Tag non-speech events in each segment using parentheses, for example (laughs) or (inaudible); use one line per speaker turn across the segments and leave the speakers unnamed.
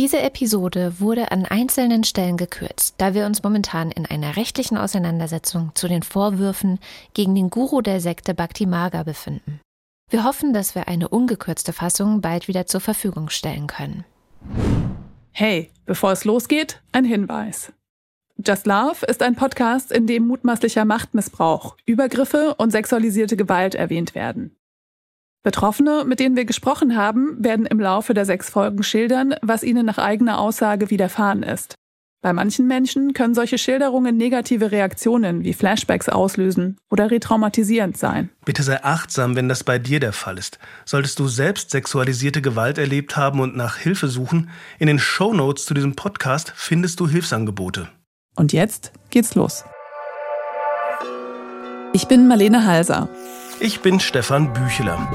Diese Episode wurde an einzelnen Stellen gekürzt, da wir uns momentan in einer rechtlichen Auseinandersetzung zu den Vorwürfen gegen den Guru der Sekte Bhakti Marga befinden. Wir hoffen, dass wir eine ungekürzte Fassung bald wieder zur Verfügung stellen können.
Hey, bevor es losgeht, ein Hinweis. Just Love ist ein Podcast, in dem mutmaßlicher Machtmissbrauch, Übergriffe und sexualisierte Gewalt erwähnt werden. Betroffene, mit denen wir gesprochen haben, werden im Laufe der sechs Folgen schildern, was ihnen nach eigener Aussage widerfahren ist. Bei manchen Menschen können solche Schilderungen negative Reaktionen wie Flashbacks auslösen oder retraumatisierend sein.
Bitte sei achtsam, wenn das bei dir der Fall ist. Solltest du selbst sexualisierte Gewalt erlebt haben und nach Hilfe suchen, in den Show Notes zu diesem Podcast findest du Hilfsangebote.
Und jetzt geht's los. Ich bin Marlene Halser.
Ich bin Stefan Bücheler.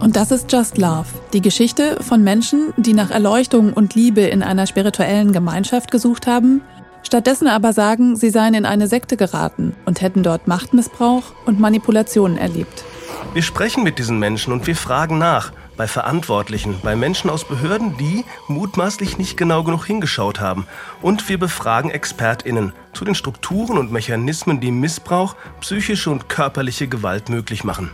Und das ist Just Love, die Geschichte von Menschen, die nach Erleuchtung und Liebe in einer spirituellen Gemeinschaft gesucht haben, stattdessen aber sagen, sie seien in eine Sekte geraten und hätten dort Machtmissbrauch und Manipulationen erlebt.
Wir sprechen mit diesen Menschen und wir fragen nach, bei Verantwortlichen, bei Menschen aus Behörden, die mutmaßlich nicht genau genug hingeschaut haben. Und wir befragen Expertinnen zu den Strukturen und Mechanismen, die Missbrauch, psychische und körperliche Gewalt möglich machen.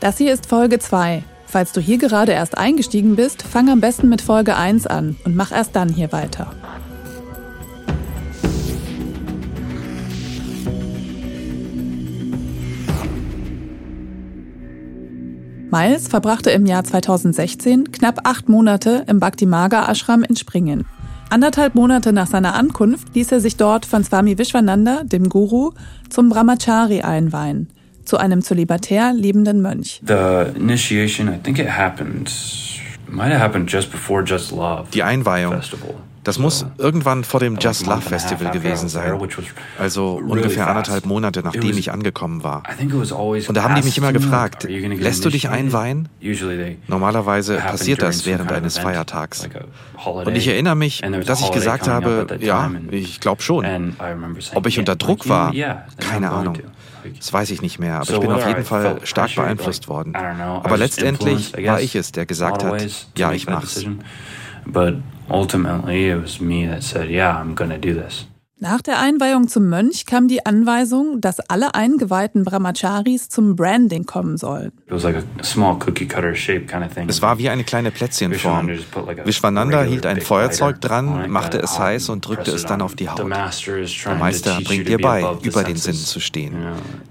Das hier ist Folge 2. Falls du hier gerade erst eingestiegen bist, fang am besten mit Folge 1 an und mach erst dann hier weiter. Miles verbrachte im Jahr 2016 knapp acht Monate im Bhakti Marga Ashram in Springen. Anderthalb Monate nach seiner Ankunft ließ er sich dort von Swami Vishwananda, dem Guru, zum Brahmachari einweihen, zu einem zölibatär lebenden Mönch.
The initiation, I think it happened, might have happened just before Just Love.
Die Einweihung. Das muss irgendwann vor dem Just Love Festival gewesen sein. Also ungefähr anderthalb Monate nachdem ich angekommen war. Und da haben die mich immer gefragt, lässt du dich einweihen? Normalerweise passiert das während eines Feiertags. Und ich erinnere mich, dass ich gesagt habe, ja, ich glaube schon. Ob ich unter Druck war? Keine Ahnung. Das weiß ich nicht mehr, aber ich bin auf jeden Fall stark beeinflusst worden. Aber letztendlich war ich es, der gesagt hat, ja, ich mach's.
But ultimately, it was me that said, yeah, I'm gonna do this.
Nach der Einweihung zum Mönch kam die Anweisung, dass alle eingeweihten Brahmacharis zum Branding kommen sollen.
Es war wie eine kleine Plätzchenform. Vishwananda hielt ein Feuerzeug dran, machte es heiß und drückte es dann auf die Haut. Der Meister bringt dir bei, über den Sinnen zu stehen,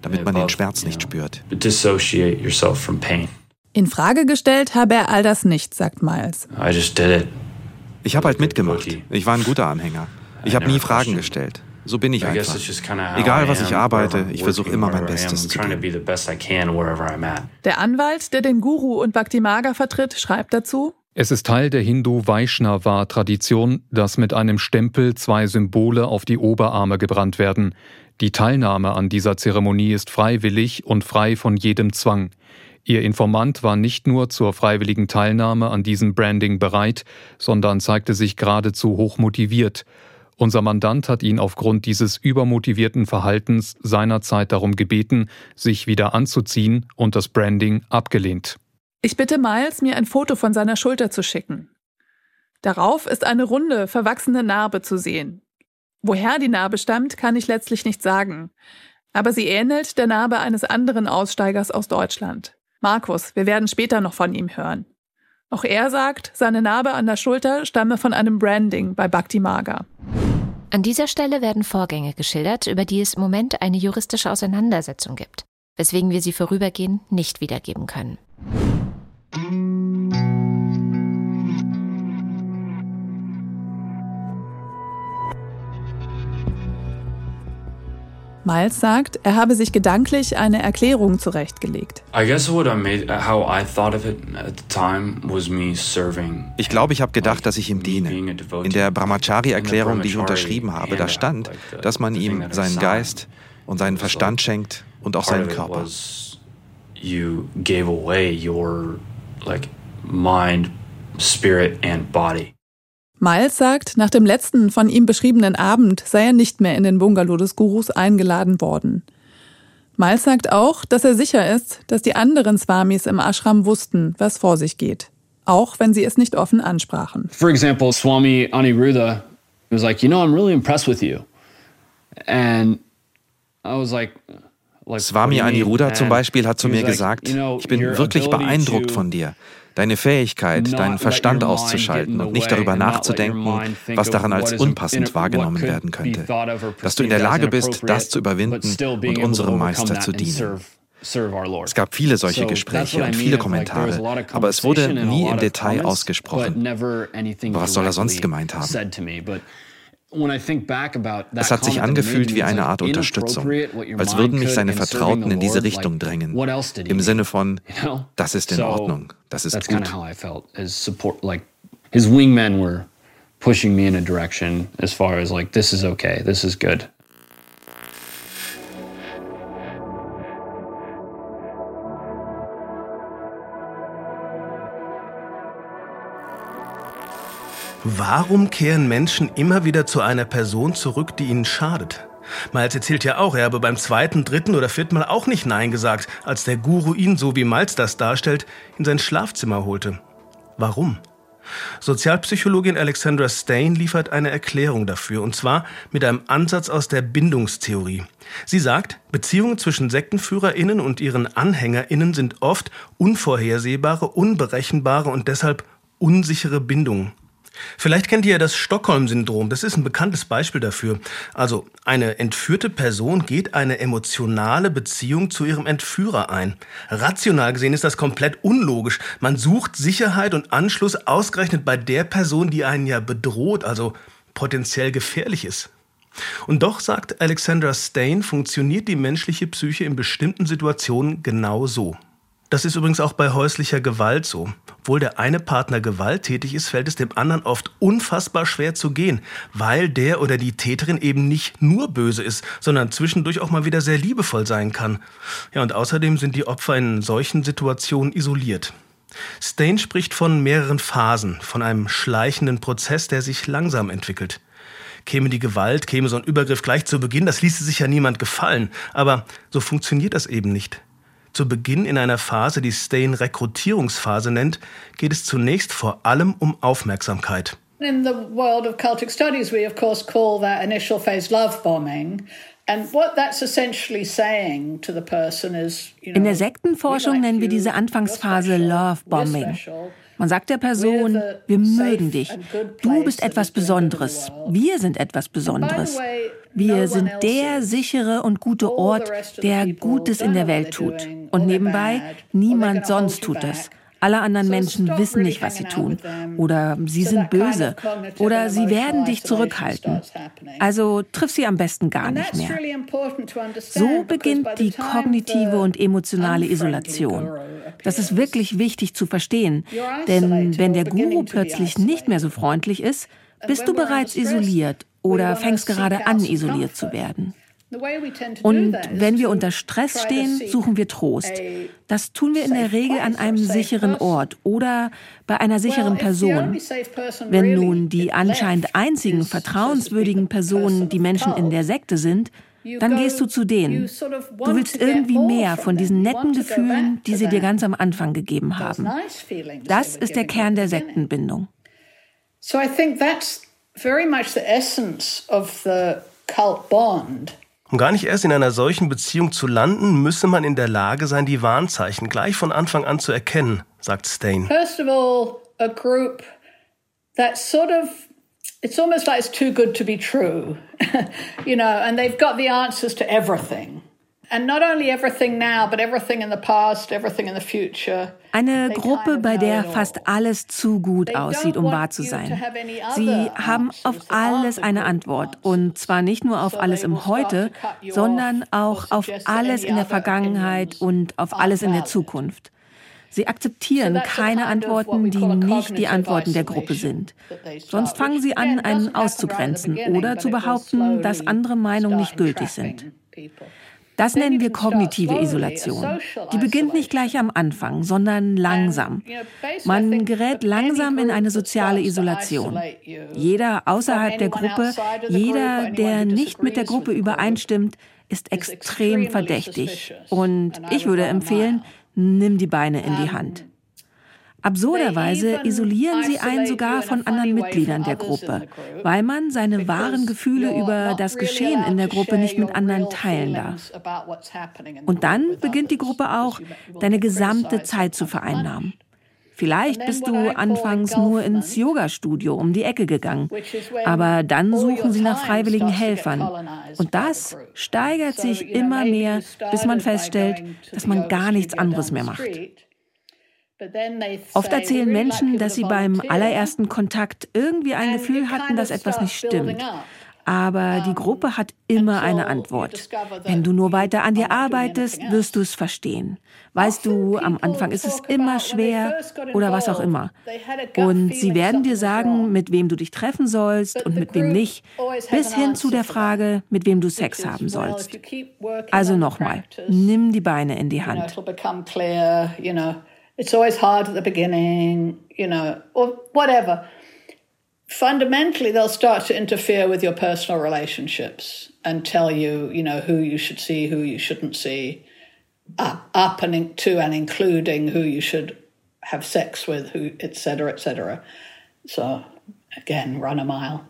damit man den Schmerz nicht spürt.
In Frage gestellt habe er all das nicht, sagt Miles.
Ich habe halt mitgemacht. Ich war ein guter Anhänger. Ich habe nie Fragen gestellt. So bin ich einfach. Egal, was ich arbeite, ich versuche immer mein Bestes zu tun.
Der Anwalt, der den Guru und Bhaktimaga vertritt, schreibt dazu,
es ist Teil der Hindu-Vaishnava-Tradition, dass mit einem Stempel zwei Symbole auf die Oberarme gebrannt werden. Die Teilnahme an dieser Zeremonie ist freiwillig und frei von jedem Zwang. Ihr Informant war nicht nur zur freiwilligen Teilnahme an diesem Branding bereit, sondern zeigte sich geradezu hochmotiviert. Unser Mandant hat ihn aufgrund dieses übermotivierten Verhaltens seinerzeit darum gebeten, sich wieder anzuziehen und das Branding abgelehnt.
Ich bitte Miles, mir ein Foto von seiner Schulter zu schicken. Darauf ist eine runde, verwachsene Narbe zu sehen. Woher die Narbe stammt, kann ich letztlich nicht sagen. Aber sie ähnelt der Narbe eines anderen Aussteigers aus Deutschland. Markus, wir werden später noch von ihm hören. Auch er sagt, seine Narbe an der Schulter stamme von einem Branding bei Bhakti Maga.
An dieser Stelle werden Vorgänge geschildert, über die es im Moment eine juristische Auseinandersetzung gibt, weswegen wir sie vorübergehend nicht wiedergeben können.
Miles sagt, er habe sich gedanklich eine Erklärung zurechtgelegt.
Ich glaube, ich habe gedacht, dass ich ihm diene. In der Brahmachari-Erklärung, die ich unterschrieben habe, da stand, dass man ihm seinen Geist und seinen Verstand schenkt und auch seinen Körper.
You gave away your like mind, spirit and body.
Miles sagt, nach dem letzten von ihm beschriebenen Abend sei er nicht mehr in den Bungalow des Gurus eingeladen worden. Miles sagt auch, dass er sicher ist, dass die anderen Swamis im Ashram wussten, was vor sich geht. auch wenn sie es nicht offen ansprachen.
For example, Swami Aniruddha was like, you know, I'm really impressed with you. And I was like,
Swami Aniruddha zum Beispiel hat zu mir gesagt, ich bin wirklich beeindruckt von dir. Deine Fähigkeit, deinen Verstand auszuschalten und nicht darüber nachzudenken, was daran als unpassend wahrgenommen werden könnte. Dass du in der Lage bist, das zu überwinden und unserem Meister zu dienen. Es gab viele solche Gespräche und viele Kommentare, aber es wurde nie im Detail ausgesprochen. Aber was soll er sonst gemeint haben? Es hat sich angefühlt wie eine Art Unterstützung, als würden mich seine Vertrauten in diese Richtung drängen. Im Sinne von, (laughs) das ist in Ordnung, das ist gut.
His wingmen were pushing me in a direction as far as like, this is okay, this is good.
Warum kehren Menschen immer wieder zu einer Person zurück, die ihnen schadet? Miles erzählt ja auch, er habe beim zweiten, dritten oder vierten Mal auch nicht Nein gesagt, als der Guru ihn, so wie Miles das darstellt, in sein Schlafzimmer holte. Warum? Sozialpsychologin Alexandra Stain liefert eine Erklärung dafür, und zwar mit einem Ansatz aus der Bindungstheorie. Sie sagt, Beziehungen zwischen Sektenführerinnen und ihren Anhängerinnen sind oft unvorhersehbare, unberechenbare und deshalb unsichere Bindungen. Vielleicht kennt ihr das Stockholm-Syndrom. Das ist ein bekanntes Beispiel dafür. Also eine entführte Person geht eine emotionale Beziehung zu ihrem Entführer ein. Rational gesehen ist das komplett unlogisch. Man sucht Sicherheit und Anschluss ausgerechnet bei der Person, die einen ja bedroht, also potenziell gefährlich ist. Und doch, sagt Alexandra Stain, funktioniert die menschliche Psyche in bestimmten Situationen genau so. Das ist übrigens auch bei häuslicher Gewalt so. Obwohl der eine Partner gewalttätig ist, fällt es dem anderen oft unfassbar schwer zu gehen, weil der oder die Täterin eben nicht nur böse ist, sondern zwischendurch auch mal wieder sehr liebevoll sein kann. Ja, und außerdem sind die Opfer in solchen Situationen isoliert. Stain spricht von mehreren Phasen, von einem schleichenden Prozess, der sich langsam entwickelt. Käme die Gewalt, käme so ein Übergriff gleich zu Beginn, das ließe sich ja niemand gefallen. Aber so funktioniert das eben nicht. Zu Beginn in einer Phase, die Stain Rekrutierungsphase nennt, geht es zunächst vor allem um Aufmerksamkeit. In the world of cultic studies, we of course call that initial phase love bombing.
In der Sektenforschung nennen wir diese Anfangsphase Love Bombing. Man sagt der Person, wir mögen dich. Du bist etwas Besonderes. Wir sind etwas Besonderes. Wir sind der sichere und gute Ort, der Gutes in der Welt tut. Und nebenbei, niemand sonst tut es. Alle anderen Menschen wissen nicht, was sie tun. Oder sie sind böse. Oder sie werden dich zurückhalten. Also triff sie am besten gar nicht mehr. So beginnt die kognitive und emotionale Isolation. Das ist wirklich wichtig zu verstehen. Denn wenn der Guru plötzlich nicht mehr so freundlich ist, bist du bereits isoliert oder fängst gerade an, isoliert zu werden. Und wenn wir unter Stress stehen, suchen wir Trost. Das tun wir in der Regel an einem sicheren Ort oder bei einer sicheren Person. Wenn nun die anscheinend einzigen vertrauenswürdigen Personen die Menschen in der Sekte sind, dann gehst du zu denen. Du willst irgendwie mehr von diesen netten Gefühlen, die sie dir ganz am Anfang gegeben haben. Das ist der Kern der Sektenbindung. So I think that's very much the essence of the
cult bond. Um gar nicht erst in einer solchen Beziehung zu landen, müsse man in der Lage sein, die Warnzeichen gleich von Anfang an zu erkennen, sagt Stain. First of all, a group that sort of it's almost like it's too good to be true. (laughs) you know, and they've got the answers to everything.
Eine Gruppe, bei der fast alles zu gut aussieht, um wahr zu sein. Sie haben auf alles eine Antwort. Und zwar nicht nur auf alles im Heute, sondern auch auf alles in der Vergangenheit und auf alles in der Zukunft. Sie akzeptieren keine Antworten, die nicht die Antworten der Gruppe sind. Sonst fangen sie an, einen auszugrenzen oder zu behaupten, dass andere Meinungen nicht gültig sind. Das nennen wir kognitive Isolation. Die beginnt nicht gleich am Anfang, sondern langsam. Man gerät langsam in eine soziale Isolation. Jeder außerhalb der Gruppe, jeder, der nicht mit der Gruppe übereinstimmt, ist extrem verdächtig. Und ich würde empfehlen, nimm die Beine in die Hand. Absurderweise isolieren sie einen sogar von anderen Mitgliedern der Gruppe, weil man seine wahren Gefühle über das Geschehen in der Gruppe nicht mit anderen teilen darf. Und dann beginnt die Gruppe auch, deine gesamte Zeit zu vereinnahmen. Vielleicht bist du anfangs nur ins Yoga-Studio um die Ecke gegangen, aber dann suchen sie nach freiwilligen Helfern. Und das steigert sich immer mehr, bis man feststellt, dass man gar nichts anderes mehr macht. Oft erzählen Menschen, dass sie beim allerersten Kontakt irgendwie ein Gefühl hatten, dass etwas nicht stimmt. Aber die Gruppe hat immer eine Antwort. Wenn du nur weiter an dir arbeitest, wirst du es verstehen. Weißt du, am Anfang ist es immer schwer oder was auch immer. Und sie werden dir sagen, mit wem du dich treffen sollst und mit wem nicht, bis hin zu der Frage, mit wem du Sex haben sollst. Also nochmal, nimm die Beine in die Hand. It's always hard at the beginning, you know, or whatever. Fundamentally, they'll start to interfere with your personal relationships and tell you, you know, who you should see, who you shouldn't see, up, up and to and including who you should have sex with, who, etc., etc. So, again, run a mile.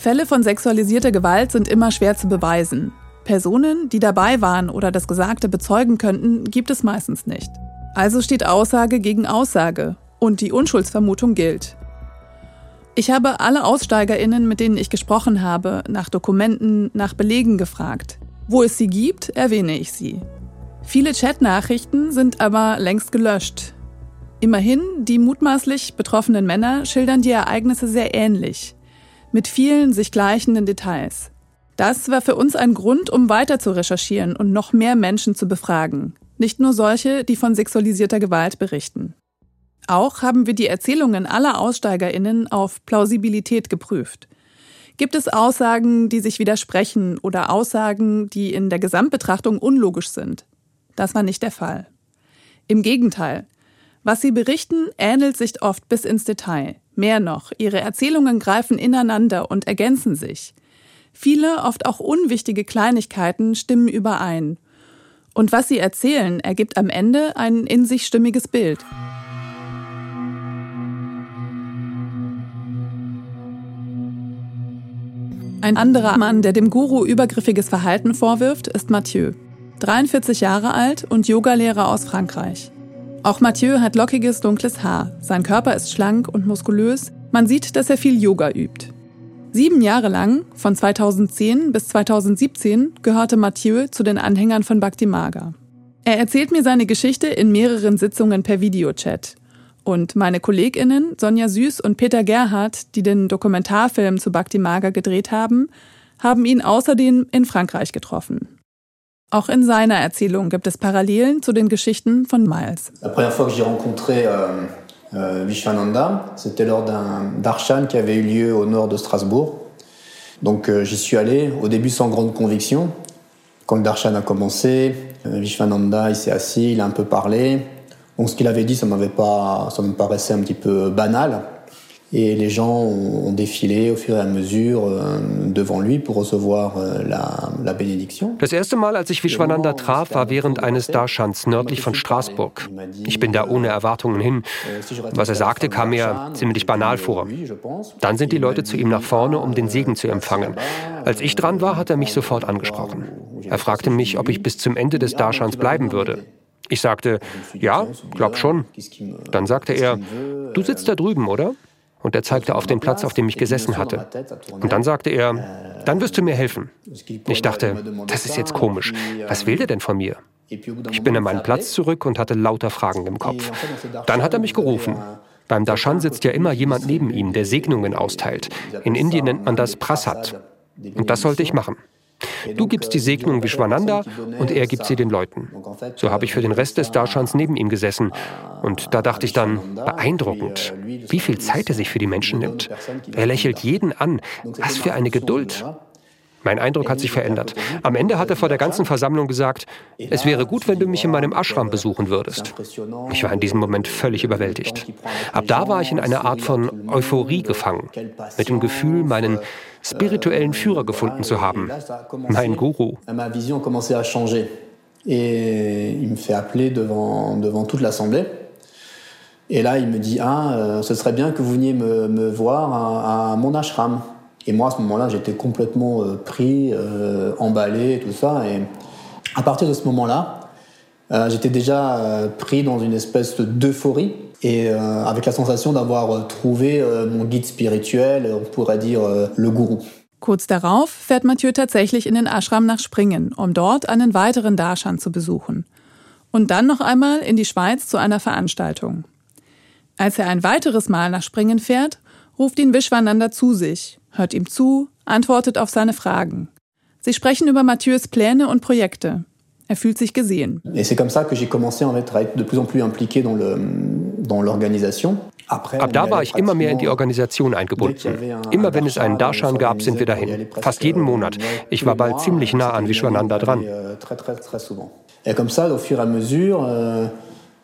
Fälle von sexualisierter Gewalt sind immer schwer zu beweisen. Personen, die dabei waren oder das Gesagte bezeugen könnten, gibt es meistens nicht. Also steht Aussage gegen Aussage und die Unschuldsvermutung gilt. Ich habe alle Aussteigerinnen, mit denen ich gesprochen habe, nach Dokumenten, nach Belegen gefragt. Wo es sie gibt, erwähne ich sie. Viele Chatnachrichten sind aber längst gelöscht. Immerhin, die mutmaßlich betroffenen Männer schildern die Ereignisse sehr ähnlich mit vielen sich gleichenden Details. Das war für uns ein Grund, um weiter zu recherchieren und noch mehr Menschen zu befragen, nicht nur solche, die von sexualisierter Gewalt berichten. Auch haben wir die Erzählungen aller Aussteigerinnen auf Plausibilität geprüft. Gibt es Aussagen, die sich widersprechen oder Aussagen, die in der Gesamtbetrachtung unlogisch sind? Das war nicht der Fall. Im Gegenteil, was sie berichten, ähnelt sich oft bis ins Detail. Mehr noch, ihre Erzählungen greifen ineinander und ergänzen sich. Viele, oft auch unwichtige Kleinigkeiten stimmen überein. Und was sie erzählen, ergibt am Ende ein in sich stimmiges Bild. Ein anderer Mann, der dem Guru übergriffiges Verhalten vorwirft, ist Mathieu. 43 Jahre alt und Yogalehrer aus Frankreich. Auch Mathieu hat lockiges, dunkles Haar. Sein Körper ist schlank und muskulös. Man sieht, dass er viel Yoga übt. Sieben Jahre lang, von 2010 bis 2017, gehörte Mathieu zu den Anhängern von Bhakti Marga. Er erzählt mir seine Geschichte in mehreren Sitzungen per Videochat. Und meine KollegInnen Sonja Süß und Peter Gerhardt, die den Dokumentarfilm zu Bhakti Marga gedreht haben, haben ihn außerdem in Frankreich getroffen. Auch in seiner Erzählung gibt es Parallelen zu den Geschichten von Miles.
La première fois que j'ai rencontré euh, euh, Vishwananda, c'était lors d'un darshan qui avait eu lieu au nord de Strasbourg. Donc euh, j'y suis allé au début sans grande conviction. Quand le darshan a commencé, euh, Vishwananda il s'est assis, il a un peu parlé. Donc ce qu'il avait dit, ça m'avait pas, ça me paraissait un petit peu banal. Et les gens ont défilé au fur et à mesure euh, devant lui pour recevoir euh, la, la bénédiction.
Das erste Mal, als ich Vishwananda traf, war während eines Darshans nördlich von Straßburg. Ich bin da ohne Erwartungen hin. Was er sagte, kam mir ziemlich banal vor. Dann sind die Leute zu ihm nach vorne, um den Segen zu empfangen. Als ich dran war, hat er mich sofort angesprochen. Er fragte mich, ob ich bis zum Ende des Darshans bleiben würde. Ich sagte, ja, glaub schon. Dann sagte er, du sitzt da drüben, oder? Und er zeigte auf den Platz, auf dem ich gesessen hatte. Und dann sagte er, dann wirst du mir helfen. Ich dachte, das ist jetzt komisch. Was will der denn von mir? Ich bin an meinen Platz zurück und hatte lauter Fragen im Kopf. Dann hat er mich gerufen. Beim Darshan sitzt ja immer jemand neben ihm, der Segnungen austeilt. In Indien nennt man das Prasad. Und das sollte ich machen. Du gibst die Segnung Vishwananda und er gibt sie den Leuten. So habe ich für den Rest des Darshans neben ihm gesessen. Und da dachte ich dann, beeindruckend, wie viel Zeit er sich für die Menschen nimmt. Er lächelt jeden an. Was für eine Geduld. Mein Eindruck hat sich verändert. Am Ende hat er vor der ganzen Versammlung gesagt, es wäre gut, wenn du mich in meinem Ashram besuchen würdest. Ich war in diesem Moment völlig überwältigt. Ab da war ich in einer Art von Euphorie gefangen, mit dem Gefühl, meinen spirituellen Führer gefunden zu haben, mein Guru.
Et il me fait appeler devant, devant toute l'assemblée. Et là, il me dit Ah, euh, ce serait bien que vous veniez me, me voir à, mon ashram. Et moi, à ce moment-là, j'étais complètement euh, pris, euh, emballé, tout ça. Et à partir de ce moment-là, j'étais déjà pris dans une espèce d'euphorie et euh, avec la sensation d'avoir trouvé mon guide spirituel, on pourrait dire le gourou.
Kurz darauf fährt Mathieu tatsächlich in den Ashram nach Springen, um dort einen weiteren Darshan zu besuchen. Und dann noch einmal in die Schweiz zu einer Veranstaltung. Als er ein weiteres Mal nach Springen fährt, ruft ihn Vishwananda zu sich, hört ihm zu, antwortet auf seine Fragen. Sie sprechen über Mathieu's Pläne und Projekte. Er fühlt sich gesehen.
Et c'est comme ça que j'ai commencé en fait, à être de plus en plus impliqué dans le.
Ab da war ich immer mehr in die Organisation eingebunden. Immer wenn es einen Darshan gab, sind wir dahin. Fast jeden Monat. Ich war bald ziemlich nah an Vishwananda dran.
Et comme ça, au fur et à mesure, euh,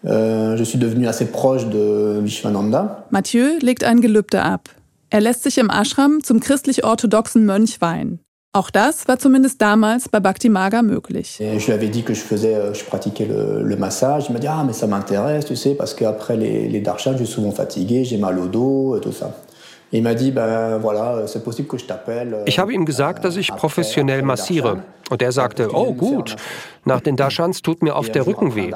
euh, je suis devenu assez proche de Vishwananda.
Mathieu legt ein Gelübde ab. Er lässt sich im Ashram zum christlich-orthodoxen Mönch weihen. Auch das war zumindest damals bei Bhakti Maga möglich.
Je lui avais dit que je faisais, euh, je pratiquais le, le massage. Il m'a dit ah mais ça m'intéresse, tu sais, parce qu'après les, les darshans, je suis souvent fatigué, j'ai mal au dos et tout ça. Il m'a dit ben voilà, c'est possible que je t'appelle. Euh,
ich habe ihm gesagt, dass ich professionell massiere. Und er sagte, oh gut, nach den Darshans tut mir oft der Rücken weh.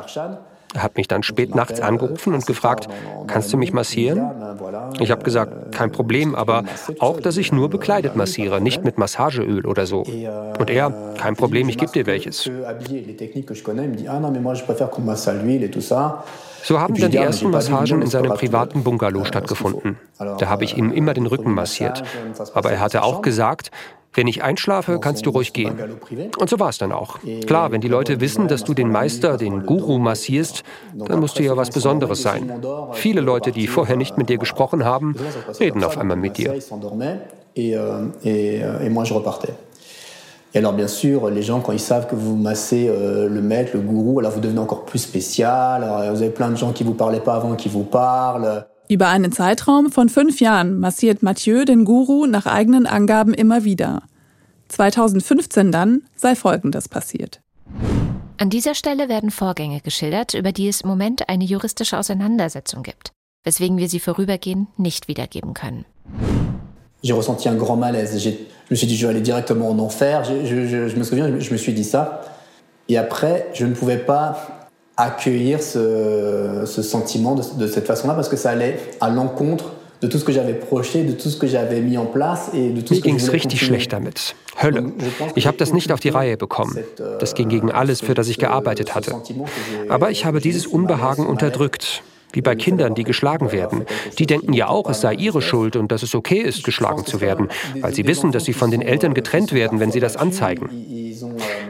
Er hat mich dann spät nachts angerufen und gefragt, kannst du mich massieren? Ich habe gesagt, kein Problem, aber auch, dass ich nur bekleidet massiere, nicht mit Massageöl oder so. Und er, kein Problem, ich gebe dir welches. So haben dann die ersten Massagen in seinem privaten Bungalow stattgefunden. Da habe ich ihm immer den Rücken massiert. Aber er hatte auch gesagt, wenn ich einschlafe, kannst du ruhig gehen. Und so war es dann auch. Klar, wenn die Leute wissen, dass du den Meister, den Guru massierst, dann musst du ja was Besonderes sein. Viele Leute, die vorher nicht mit dir gesprochen haben, reden auf einmal mit dir.
Et alors bien sûr, les gens, quand ils savent que vous massez euh, le maître, le gourou, alors vous devenez encore plus spécial. Alors, vous avez plein de gens qui vous parlaient pas avant qui vous parlent.
Über einen Zeitraum von fünf Jahren massiert Mathieu den Guru nach eigenen Angaben immer wieder. 2015 dann sei Folgendes passiert.
An dieser Stelle werden Vorgänge geschildert, über die es im Moment eine juristische Auseinandersetzung gibt, weswegen wir sie vorübergehend nicht wiedergeben können.
J'ai ressenti un grand malaise. Je me suis dit, je vais aller directement en enfer. Je, je, je, je me souviens, je me suis dit ça. Et après, je ne pouvais pas accueillir ce, ce sentiment de, de cette façon-là parce que ça allait à l'encontre de tout ce que j'avais projeté, de tout ce que j'avais mis en place et de tout
Mir ging es richtig schlecht damit. Hölle. Ich habe das nicht auf die Reihe bekommen. Das ging gegen alles, für das ich gearbeitet hatte. Aber ich habe dieses Unbehagen unterdrückt. Wie bei Kindern, die geschlagen werden. Die denken ja auch, es sei ihre Schuld und dass es okay ist, geschlagen zu werden, weil sie wissen, dass sie von den Eltern getrennt werden, wenn sie das anzeigen.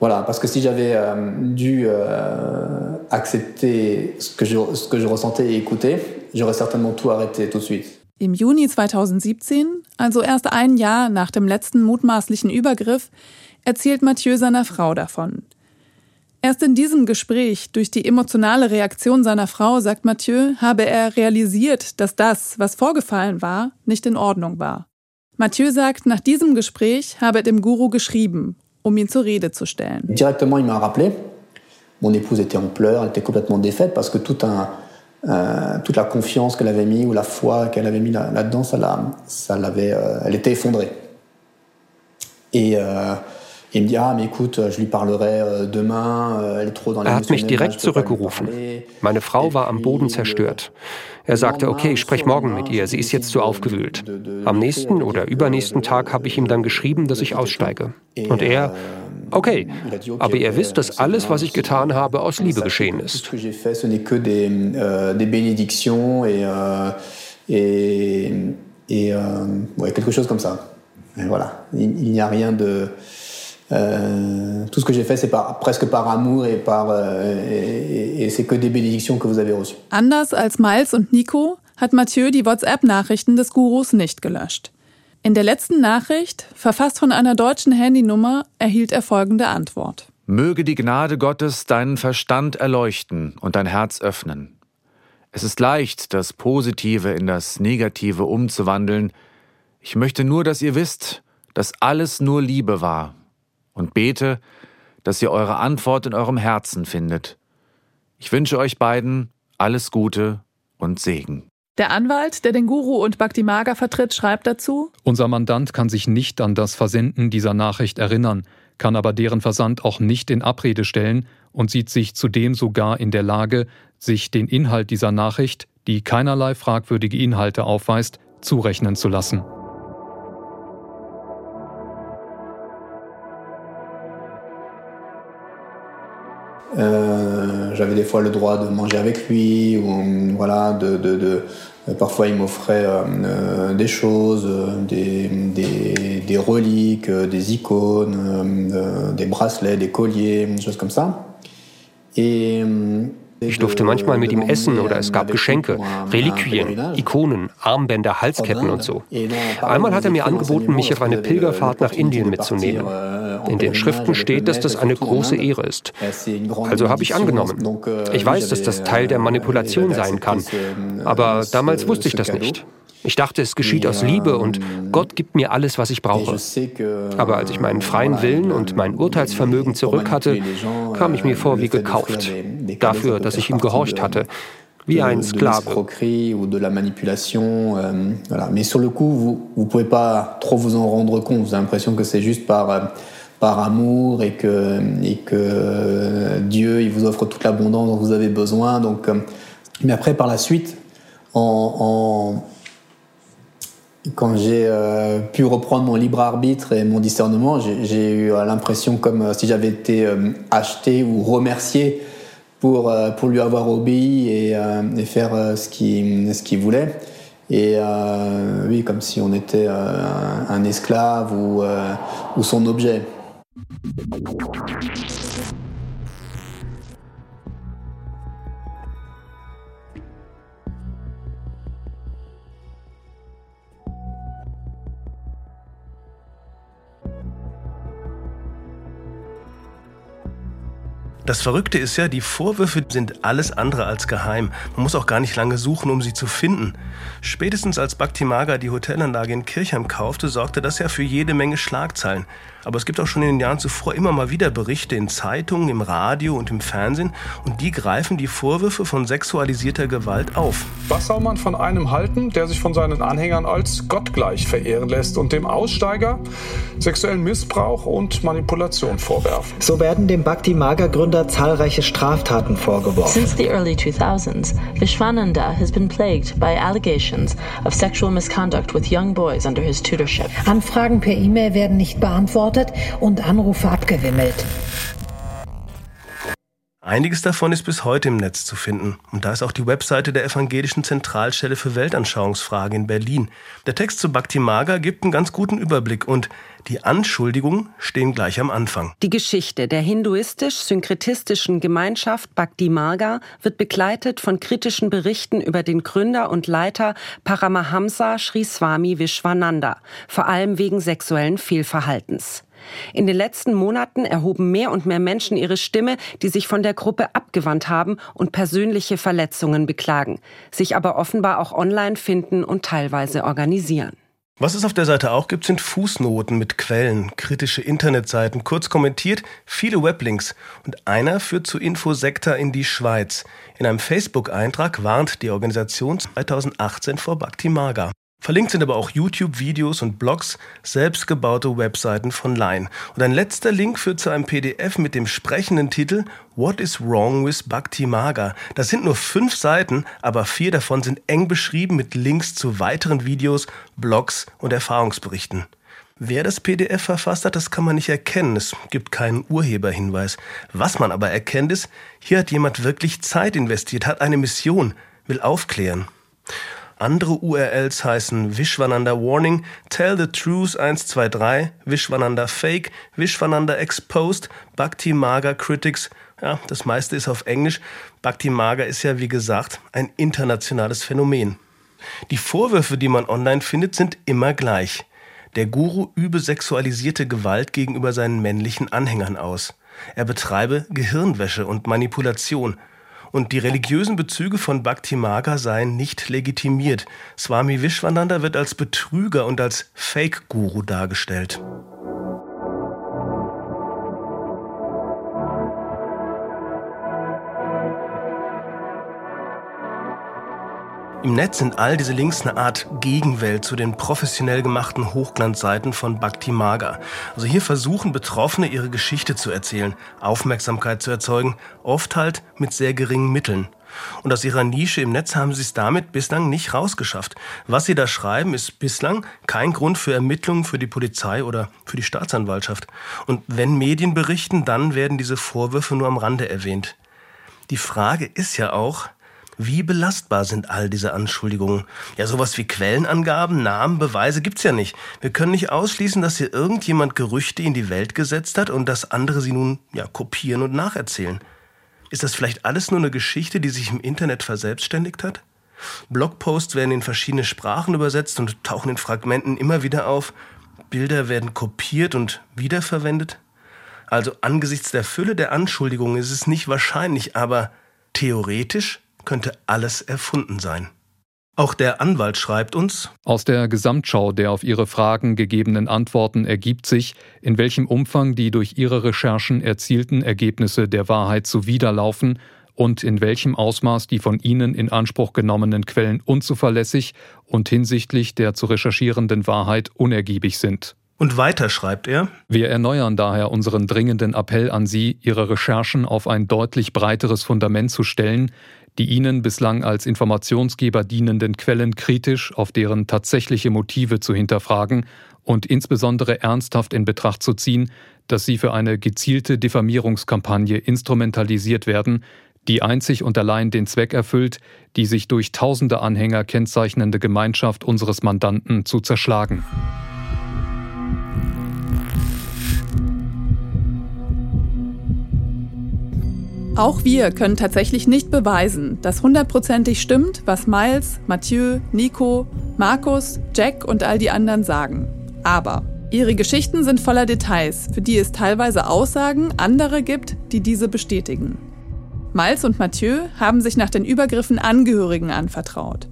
Voilà, parce que si j'avais euh, dû euh, accepter ce que, je, ce que je ressentais et écouter, j'aurais certainement tout arrêté tout de suite.
Im Juni 2017, also erst ein Jahr nach dem letzten mutmaßlichen Übergriff, erzählt Mathieu seiner Frau davon. Erst in diesem Gespräch, durch die emotionale Reaktion seiner Frau, sagt Mathieu, habe er realisiert, dass das, was vorgefallen war, nicht in Ordnung war. Mathieu sagt, nach diesem Gespräch habe er dem Guru geschrieben, um ihn zur Rede zu stellen.
Directement, il m'a rappelé. Mon épouse était en pleurs, elle était complètement défaite parce que tout un, euh, toute la confiance qu'elle avait mis ou la foi qu'elle avait mis là-dedans, ça l'a, ça l'avait, euh, elle était effondrée. Et euh, Er
hat mich direkt zurückgerufen. Meine Frau war am Boden zerstört. Er sagte, okay, ich spreche morgen mit ihr, sie ist jetzt zu aufgewühlt. Am nächsten oder übernächsten Tag habe ich ihm dann geschrieben, dass ich aussteige. Und er, okay, aber ihr wisst, dass alles, was ich getan habe, aus Liebe geschehen ist.
Et, euh, ouais, quelque chose comme ça. Et voilà, il, n'y a rien de, Euh, tout ce que j'ai fait, c'est par, presque par amour et, par, euh, et, et c'est que des bénédictions que vous avez reçues.
Anders als Miles und Nico hat Mathieu die WhatsApp-Nachrichten des Gurus nicht gelöscht. In der letzten Nachricht, verfasst von einer deutschen Handynummer, erhielt er folgende Antwort.
Möge die Gnade Gottes deinen Verstand erleuchten und dein Herz öffnen. Es ist leicht, das Positive in das Negative umzuwandeln. Ich möchte nur, dass ihr wisst, dass alles nur Liebe war und bete, dass ihr eure Antwort in eurem Herzen findet. Ich wünsche euch beiden alles Gute und Segen.
Der Anwalt, der den Guru und Bhakti Maga vertritt, schreibt dazu:
Unser Mandant kann sich nicht an das Versenden dieser Nachricht erinnern, kann aber deren Versand auch nicht in Abrede stellen und sieht sich zudem sogar in der Lage, sich den Inhalt dieser Nachricht, die keinerlei fragwürdige Inhalte aufweist, zurechnen zu lassen.
Euh, J'avais des fois le droit de manger avec lui, ou voilà, de, de, de parfois il m'offrait euh, des choses, des, des, des reliques, des icônes, euh, des bracelets, des colliers, des choses comme ça. Et
Ich durfte manchmal mit ihm essen oder es gab Geschenke, Reliquien, Ikonen, Armbänder, Halsketten und so. Einmal hat er mir angeboten, mich auf eine Pilgerfahrt nach Indien mitzunehmen. In den Schriften steht, dass das eine große Ehre ist. Also habe ich angenommen. Ich weiß, dass das Teil der Manipulation sein kann, aber damals wusste ich das nicht. Ich dachte, es geschieht aus Liebe und Gott gibt mir alles, was ich brauche. Aber als ich meinen freien Willen und mein Urteilsvermögen zurück hatte, kam ich mir vor wie gekauft. Dafür, dass ich ihm gehorcht hatte. Wie ein Sklave.
Euh. Mais sur le coup, vous ne pouvez pas trop vous en rendre compte. Vous avez l'impression que c'est juste par, euh, par amour et que, et que euh, Dieu il vous offre toute l'abondance dont vous avez besoin. Donc, mais après, par la suite, en, en quand j'ai euh, pu reprendre mon libre arbitre et mon discernement, j'ai eu l'impression comme euh, si j'avais été euh, acheté ou remercié pour, euh, pour lui avoir obéi et, euh, faire euh, ce qu'il ce voulait. Et oui, comme si on était un, esclave ou son objet.
Das Verrückte ist ja, die Vorwürfe sind alles andere als geheim. Man muss auch gar nicht lange suchen, um sie zu finden. Spätestens als Bhaktimaga die Hotelanlage in Kirchheim kaufte, sorgte das ja für jede Menge Schlagzeilen. Aber es gibt auch schon in den Jahren zuvor immer mal wieder Berichte in Zeitungen, im Radio und im Fernsehen und die greifen die Vorwürfe von sexualisierter Gewalt auf.
Was soll man von einem halten, der sich von seinen Anhängern als gottgleich verehren lässt und dem Aussteiger sexuellen Missbrauch und Manipulation vorwerfen?
So werden dem Bhakti Maga Gründer zahlreiche Straftaten vorgeworfen.
Since the early 2000s, Vishwananda has been plagued by allegations of sexual misconduct with young boys under his tutorship.
Anfragen per E-Mail werden nicht beantwortet und Anrufe abgewimmelt.
Einiges davon ist bis heute im Netz zu finden. Und da ist auch die Webseite der Evangelischen Zentralstelle für Weltanschauungsfrage in Berlin. Der Text zu Bhakti Maga gibt einen ganz guten Überblick und die Anschuldigungen stehen gleich am Anfang.
Die Geschichte der hinduistisch-synkretistischen Gemeinschaft Bhakti Marga wird begleitet von kritischen Berichten über den Gründer und Leiter Paramahamsa Sri Swami Vishwananda, vor allem wegen sexuellen Fehlverhaltens. In den letzten Monaten erhoben mehr und mehr Menschen ihre Stimme, die sich von der Gruppe abgewandt haben und persönliche Verletzungen beklagen, sich aber offenbar auch online finden und teilweise organisieren.
Was es auf der Seite auch gibt, sind Fußnoten mit Quellen, kritische Internetseiten, kurz kommentiert, viele Weblinks. Und einer führt zu Infosekta in die Schweiz. In einem Facebook-Eintrag warnt die Organisation 2018 vor Bhakti Maga. Verlinkt sind aber auch YouTube-Videos und Blogs, selbstgebaute Webseiten von Line. Und ein letzter Link führt zu einem PDF mit dem sprechenden Titel What is wrong with Bhakti Maga? Das sind nur fünf Seiten, aber vier davon sind eng beschrieben mit Links zu weiteren Videos, Blogs und Erfahrungsberichten. Wer das PDF verfasst hat, das kann man nicht erkennen. Es gibt keinen Urheberhinweis. Was man aber erkennt ist, hier hat jemand wirklich Zeit investiert, hat eine Mission, will aufklären. Andere URLs heißen Vishwananda Warning, Tell the Truth 123, Vishwananda Fake, Vishwananda Exposed, Bhakti Maga Critics. Ja, das meiste ist auf Englisch. Bhakti Maga ist ja, wie gesagt, ein internationales Phänomen. Die Vorwürfe, die man online findet, sind immer gleich. Der Guru übe sexualisierte Gewalt gegenüber seinen männlichen Anhängern aus. Er betreibe Gehirnwäsche und Manipulation. Und die religiösen Bezüge von Bhakti Maga seien nicht legitimiert. Swami Vishwananda wird als Betrüger und als Fake-Guru dargestellt. Im Netz sind all diese Links eine Art Gegenwelt zu den professionell gemachten Hochglanzseiten von Bhakti Maga. Also hier versuchen Betroffene ihre Geschichte zu erzählen, Aufmerksamkeit zu erzeugen, oft halt mit sehr geringen Mitteln. Und aus ihrer Nische im Netz haben sie es damit bislang nicht rausgeschafft. Was sie da schreiben, ist bislang kein Grund für Ermittlungen für die Polizei oder für die Staatsanwaltschaft. Und wenn Medien berichten, dann werden diese Vorwürfe nur am Rande erwähnt. Die Frage ist ja auch, wie belastbar sind all diese Anschuldigungen? Ja, sowas wie Quellenangaben, Namen, Beweise gibt's ja nicht. Wir können nicht ausschließen, dass hier irgendjemand Gerüchte in die Welt gesetzt hat und dass andere sie nun ja kopieren und nacherzählen. Ist das vielleicht alles nur eine Geschichte, die sich im Internet verselbstständigt hat? Blogposts werden in verschiedene Sprachen übersetzt und tauchen in Fragmenten immer wieder auf. Bilder werden kopiert und wiederverwendet. Also angesichts der Fülle der Anschuldigungen ist es nicht wahrscheinlich, aber theoretisch könnte alles erfunden sein. Auch der Anwalt schreibt uns,
aus der Gesamtschau der auf Ihre Fragen gegebenen Antworten ergibt sich, in welchem Umfang die durch Ihre Recherchen erzielten Ergebnisse der Wahrheit zuwiderlaufen und in welchem Ausmaß die von Ihnen in Anspruch genommenen Quellen unzuverlässig und hinsichtlich der zu recherchierenden Wahrheit unergiebig sind.
Und weiter schreibt er,
wir erneuern daher unseren dringenden Appell an Sie, Ihre Recherchen auf ein deutlich breiteres Fundament zu stellen, die ihnen bislang als Informationsgeber dienenden Quellen kritisch auf deren tatsächliche Motive zu hinterfragen und insbesondere ernsthaft in Betracht zu ziehen, dass sie für eine gezielte Diffamierungskampagne instrumentalisiert werden, die einzig und allein den Zweck erfüllt, die sich durch tausende Anhänger kennzeichnende Gemeinschaft unseres Mandanten zu zerschlagen.
Auch wir können tatsächlich nicht beweisen, dass hundertprozentig stimmt, was Miles, Mathieu, Nico, Markus, Jack und all die anderen sagen. Aber ihre Geschichten sind voller Details, für die es teilweise Aussagen anderer gibt, die diese bestätigen. Miles und Mathieu haben sich nach den Übergriffen Angehörigen anvertraut.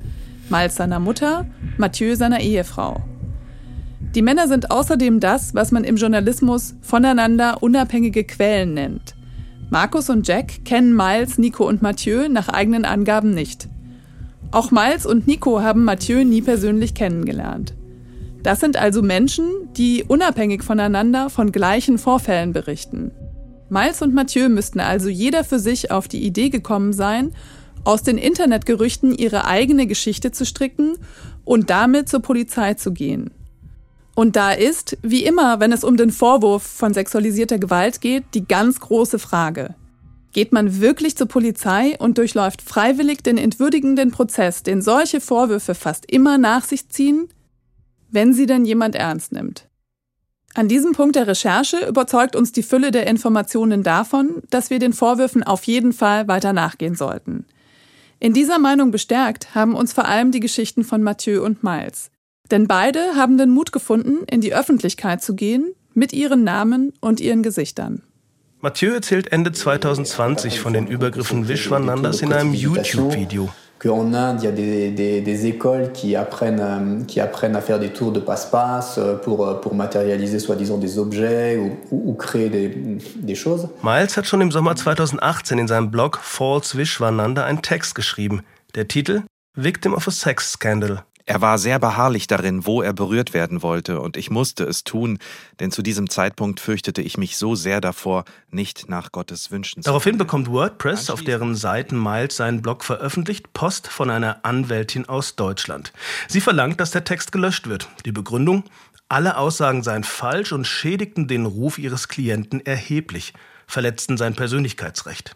Miles seiner Mutter, Mathieu seiner Ehefrau. Die Männer sind außerdem das, was man im Journalismus voneinander unabhängige Quellen nennt. Markus und Jack kennen Miles, Nico und Mathieu nach eigenen Angaben nicht. Auch Miles und Nico haben Mathieu nie persönlich kennengelernt. Das sind also Menschen, die unabhängig voneinander von gleichen Vorfällen berichten. Miles und Mathieu müssten also jeder für sich auf die Idee gekommen sein, aus den Internetgerüchten ihre eigene Geschichte zu stricken und damit zur Polizei zu gehen. Und da ist, wie immer, wenn es um den Vorwurf von sexualisierter Gewalt geht, die ganz große Frage. Geht man wirklich zur Polizei und durchläuft freiwillig den entwürdigenden Prozess, den solche Vorwürfe fast immer nach sich ziehen, wenn sie denn jemand ernst nimmt? An diesem Punkt der Recherche überzeugt uns die Fülle der Informationen davon, dass wir den Vorwürfen auf jeden Fall weiter nachgehen sollten. In dieser Meinung bestärkt haben uns vor allem die Geschichten von Mathieu und Miles. Denn beide haben den Mut gefunden, in die Öffentlichkeit zu gehen, mit ihren Namen und ihren Gesichtern.
Mathieu erzählt Ende 2020 von den Übergriffen Vishwanandas in einem YouTube-Video.
qu'en Inde, il y a des, des, des, écoles qui apprennent, euh, qui apprennent à faire des tours de passe-passe euh, pour, euh, pour matérialiser soi-disant des objets ou, ou, ou créer des, des, choses.
Miles hat schon im Sommer 2018 in seinem Blog False Vishwananda einen Text geschrieben. Der Titel Victim of a Sex Scandal.
Er war sehr beharrlich darin, wo er berührt werden wollte, und ich musste es tun, denn zu diesem Zeitpunkt fürchtete ich mich so sehr davor, nicht nach Gottes Wünschen
zu Daraufhin bekommt WordPress, auf deren Seiten Miles seinen Blog veröffentlicht, Post von einer Anwältin aus Deutschland. Sie verlangt, dass der Text gelöscht wird. Die Begründung? Alle Aussagen seien falsch und schädigten den Ruf ihres Klienten erheblich, verletzten sein Persönlichkeitsrecht.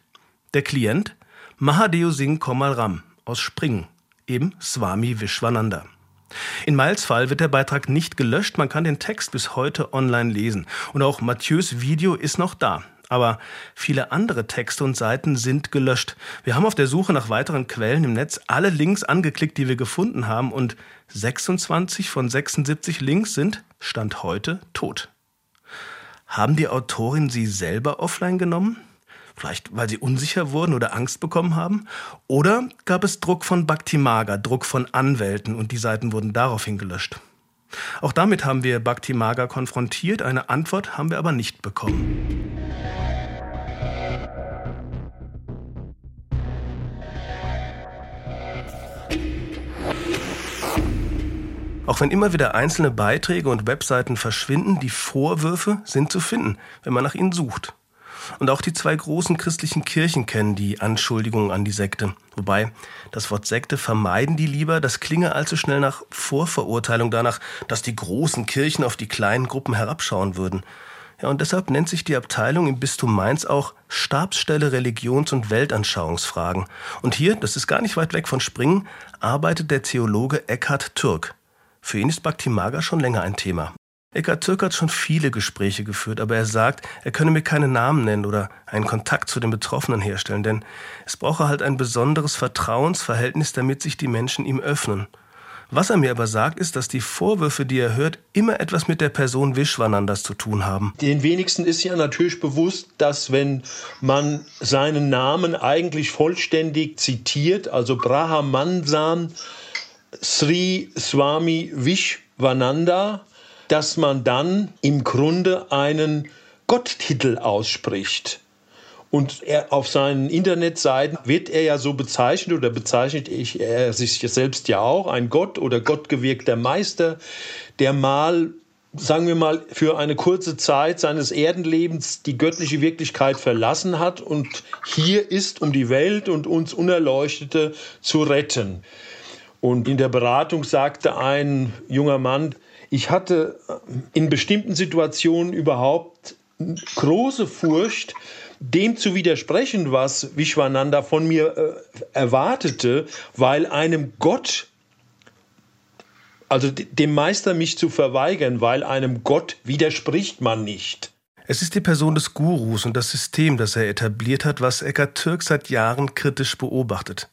Der Klient? Mahadeo Singh Komal Ram aus Springen eben Swami Vishwananda. In Miles Fall wird der Beitrag nicht gelöscht, man kann den Text bis heute online lesen. Und auch Mathieu's Video ist noch da. Aber viele andere Texte und Seiten sind gelöscht. Wir haben auf der Suche nach weiteren Quellen im Netz alle Links angeklickt, die wir gefunden haben, und 26 von 76 Links sind, Stand heute, tot. Haben die Autorin sie selber offline genommen? Vielleicht, weil sie unsicher wurden oder Angst bekommen haben? Oder gab es Druck von Bhakti Druck von Anwälten und die Seiten wurden daraufhin gelöscht? Auch damit haben wir Bhakti konfrontiert, eine Antwort haben wir aber nicht bekommen. Auch wenn immer wieder einzelne Beiträge und Webseiten verschwinden, die Vorwürfe sind zu finden, wenn man nach ihnen sucht. Und auch die zwei großen christlichen Kirchen kennen die Anschuldigungen an die Sekte. Wobei, das Wort Sekte vermeiden die lieber, das klinge allzu schnell nach Vorverurteilung danach, dass die großen Kirchen auf die kleinen Gruppen herabschauen würden. Ja, und deshalb nennt sich die Abteilung im Bistum Mainz auch Stabsstelle Religions- und Weltanschauungsfragen. Und hier, das ist gar nicht weit weg von Springen, arbeitet der Theologe Eckhard Türk. Für ihn ist Bhakti Maga schon länger ein Thema. Eckhard Türk hat schon viele Gespräche geführt, aber er sagt, er könne mir keine Namen nennen oder einen Kontakt zu den Betroffenen herstellen, denn es brauche halt ein besonderes Vertrauensverhältnis, damit sich die Menschen ihm öffnen. Was er mir aber sagt, ist, dass die Vorwürfe, die er hört, immer etwas mit der Person Vishwanandas zu tun haben.
Den wenigsten ist ja natürlich bewusst, dass wenn man seinen Namen eigentlich vollständig zitiert, also Brahmansan Sri Swami Vishwananda, dass man dann im Grunde einen Gotttitel ausspricht. Und er, auf seinen Internetseiten wird er ja so bezeichnet oder bezeichnet ich, er sich selbst ja auch, ein Gott oder gottgewirkter Meister, der mal, sagen wir mal, für eine kurze Zeit seines Erdenlebens die göttliche Wirklichkeit verlassen hat und hier ist, um die Welt und uns Unerleuchtete zu retten. Und in der Beratung sagte ein junger Mann, ich hatte äh, in bestimmten Situationen überhaupt große Furcht, dem zu widersprechen, was Vishwananda von mir äh, erwartete, weil einem Gott, also dem Meister mich zu verweigern, weil einem Gott widerspricht man nicht.
Es ist die Person des Gurus und das System, das er etabliert hat, was Eckhart Türk seit Jahren kritisch beobachtet.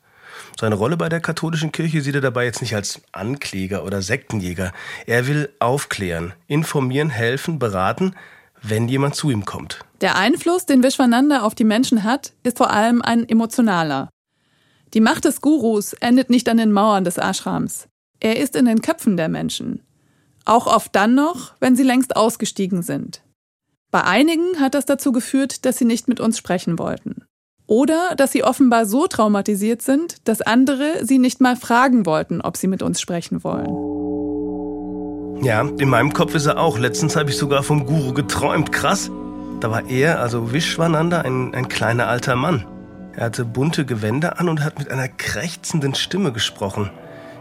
Seine Rolle bei der katholischen Kirche sieht er dabei jetzt nicht als Ankläger oder Sektenjäger. Er will aufklären, informieren, helfen, beraten, wenn jemand zu ihm kommt.
Der Einfluss, den Vishwananda auf die Menschen hat, ist vor allem ein emotionaler. Die Macht des Gurus endet nicht an den Mauern des Ashrams. Er ist in den Köpfen der Menschen. Auch oft dann noch, wenn sie längst ausgestiegen sind. Bei einigen hat das dazu geführt, dass sie nicht mit uns sprechen wollten. Oder dass sie offenbar so traumatisiert sind, dass andere sie nicht mal fragen wollten, ob sie mit uns sprechen wollen.
Ja, in meinem Kopf ist er auch. Letztens habe ich sogar vom Guru geträumt. Krass. Da war er, also Vishwananda, ein, ein kleiner alter Mann. Er hatte bunte Gewänder an und hat mit einer krächzenden Stimme gesprochen.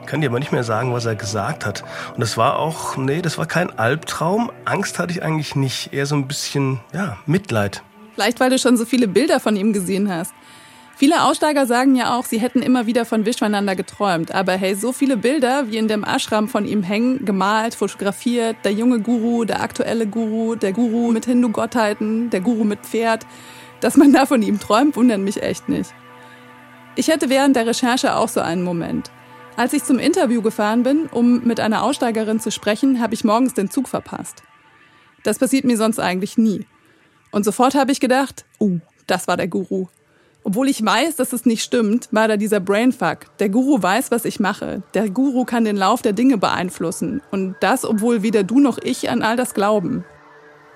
Ich kann dir aber nicht mehr sagen, was er gesagt hat. Und das war auch, nee, das war kein Albtraum. Angst hatte ich eigentlich nicht. Eher so ein bisschen, ja, Mitleid.
Vielleicht, weil du schon so viele Bilder von ihm gesehen hast. Viele Aussteiger sagen ja auch, sie hätten immer wieder von Vishwananda geträumt. Aber hey, so viele Bilder, wie in dem Ashram von ihm hängen, gemalt, fotografiert, der junge Guru, der aktuelle Guru, der Guru mit Hindu-Gottheiten, der Guru mit Pferd, dass man da von ihm träumt, wundert mich echt nicht. Ich hätte während der Recherche auch so einen Moment. Als ich zum Interview gefahren bin, um mit einer Aussteigerin zu sprechen, habe ich morgens den Zug verpasst. Das passiert mir sonst eigentlich nie. Und sofort habe ich gedacht, uh, das war der Guru. Obwohl ich weiß, dass es nicht stimmt, war da dieser Brainfuck. Der Guru weiß, was ich mache. Der Guru kann den Lauf der Dinge beeinflussen. Und das, obwohl weder du noch ich an all das glauben.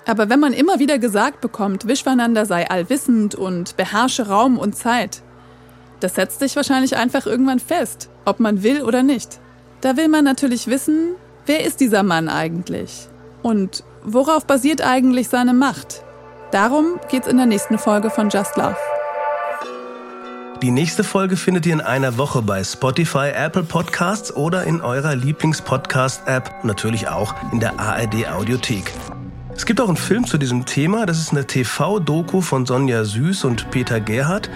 Aber wenn man immer wieder gesagt bekommt, Vishwananda sei allwissend und beherrsche Raum und Zeit, das setzt sich wahrscheinlich einfach irgendwann fest, ob man will oder nicht. Da will man natürlich wissen, wer ist dieser Mann eigentlich? Und worauf basiert eigentlich seine Macht? Darum geht's in der nächsten Folge von Just Love.
Die nächste Folge findet ihr in einer Woche bei Spotify, Apple Podcasts oder in eurer Lieblingspodcast-App und natürlich auch in der ARD Audiothek. Es gibt auch einen Film zu diesem Thema. Das ist eine TV-Doku von Sonja Süß und Peter Gerhardt.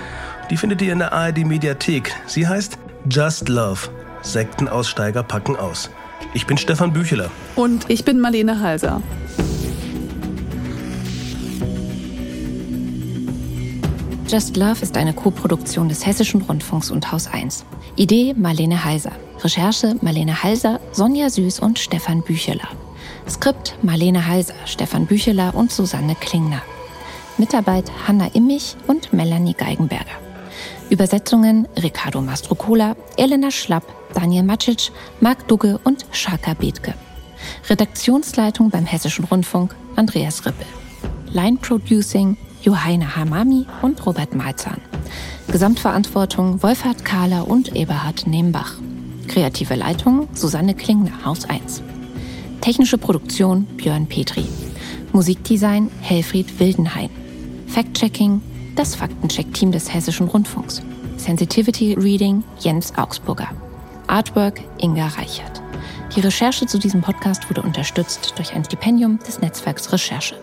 Die findet ihr in der ARD Mediathek. Sie heißt Just Love. Sektenaussteiger packen aus. Ich bin Stefan Bücheler.
Und ich bin Marlene Halser.
Just Love ist eine Koproduktion des Hessischen Rundfunks und Haus 1. Idee Marlene Halser. Recherche Marlene Halser, Sonja Süß und Stefan Bücheler. Skript Marlene Halser, Stefan Bücheler und Susanne Klingner. Mitarbeit Hanna Immich und Melanie Geigenberger. Übersetzungen Ricardo Mastrocola, Elena Schlapp, Daniel Macic, Marc Dugge und Shaka Bethke. Redaktionsleitung beim Hessischen Rundfunk Andreas Rippel. Line Producing Johanna Hamami und Robert Malzahn. Gesamtverantwortung Wolfhard Kahler und Eberhard Nembach. Kreative Leitung Susanne Klingner, Haus 1. Technische Produktion Björn Petri. Musikdesign Helfried Wildenhain. Fact-Checking das Faktencheck-Team des Hessischen Rundfunks. Sensitivity Reading Jens Augsburger. Artwork Inga Reichert. Die Recherche zu diesem Podcast wurde unterstützt durch ein Stipendium des Netzwerks Recherche.